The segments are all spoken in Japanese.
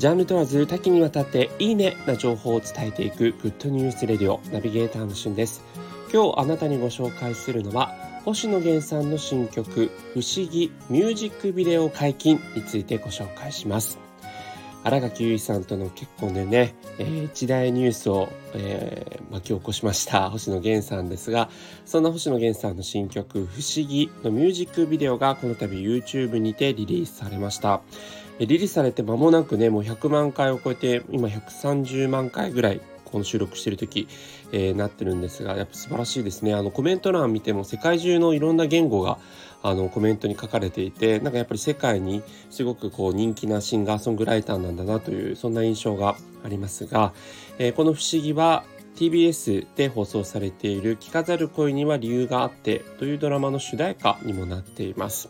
ジャンル問わず多岐にわたっていいねな情報を伝えていくグッドニュースレディオナビゲーターのしゅんです。今日あなたにご紹介するのは星野源さんの新曲不思議ミュージックビデオ解禁についてご紹介します。新垣結衣さんとの結婚でね、えー、一大ニュースを、えー、巻き起こしました。星野源さんですがそんな星野源さんの新曲「不思議」のミュージックビデオがこの度 YouTube にてリリースされました。リリースされて間もなくねもう100万回を超えて今130万回ぐらいこの収録してる時、えー、なってるんですがやっぱ素晴らしいですねあのコメント欄見ても世界中のいろんな言語があのコメントに書かれていてなんかやっぱり世界にすごくこう人気なシンガーソングライターなんだなというそんな印象がありますが、えー、この「不思議」は TBS で放送されている「聞かざる恋には理由があって」というドラマの主題歌にもなっています。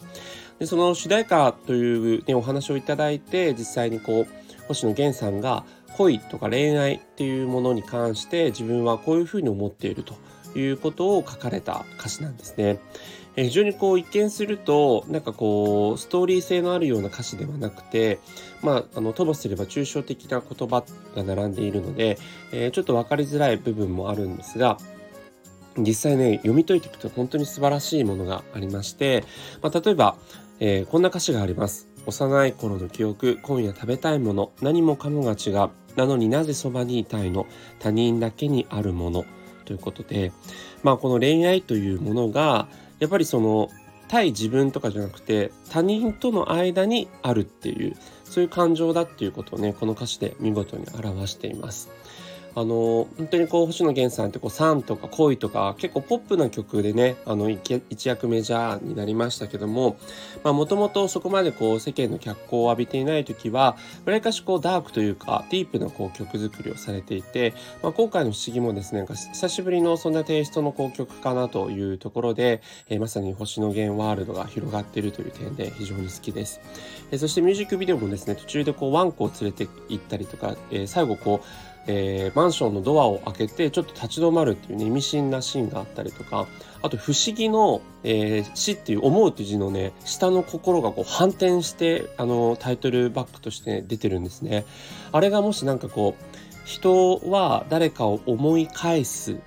でその主題歌という、ね、お話をいただいて実際にこう星野源さんが恋とか恋愛っていうものに関して自分はこういうふうに思っているということを書かれた歌詞なんですね。え非常にこう一見するとなんかこうストーリー性のあるような歌詞ではなくてまああのともすれば抽象的な言葉が並んでいるので、えー、ちょっと分かりづらい部分もあるんですが実際ね読み解いていくと本当に素晴らしいものがありまして、まあ、例えばえー、こんな歌詞があります。幼い頃の記憶、今夜食べたいもの、何もかもが違う。なのになぜそばにいたいの？他人だけにあるもの。ということで、まあこの恋愛というものが、やっぱりその対自分とかじゃなくて他人との間にあるっていうそういう感情だっていうことをねこの歌詞で見事に表しています。あの本当にこう星野源さんってこう「サン」とか「恋」とか結構ポップな曲でねあの一躍メジャーになりましたけどももともとそこまでこう世間の脚光を浴びていない時はわりかしこうダークというかディープなこう曲作りをされていて、まあ、今回の「不思議」もですね久しぶりのそんなテイストのこう曲かなというところで、えー、まさに星野源ワールドが広がっているという点で非常に好きです。えー、そしてミュージックビデオもですね途中でこうワンコを連れて行ったりとか、えー、最後こうえー、マンションのドアを開けてちょっと立ち止まるっていうね意味深なシーンがあったりとかあと不思議の、えー、死っていう思うっていう字のね下の心がこう反転してあのタイトルバックとして出てるんですね。あれがもしなんかこう人は誰かを思い返す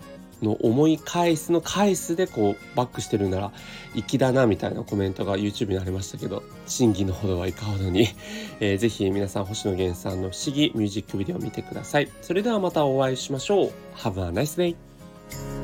の思い返すの返すでこうバックしてるなら粋だなみたいなコメントが YouTube にありましたけど真偽のほどはいかほどに、えー、ぜひ皆さん星野源さんの不思議ミュージックビデオを見てください。それではまたお会いしましょう。Have a nice day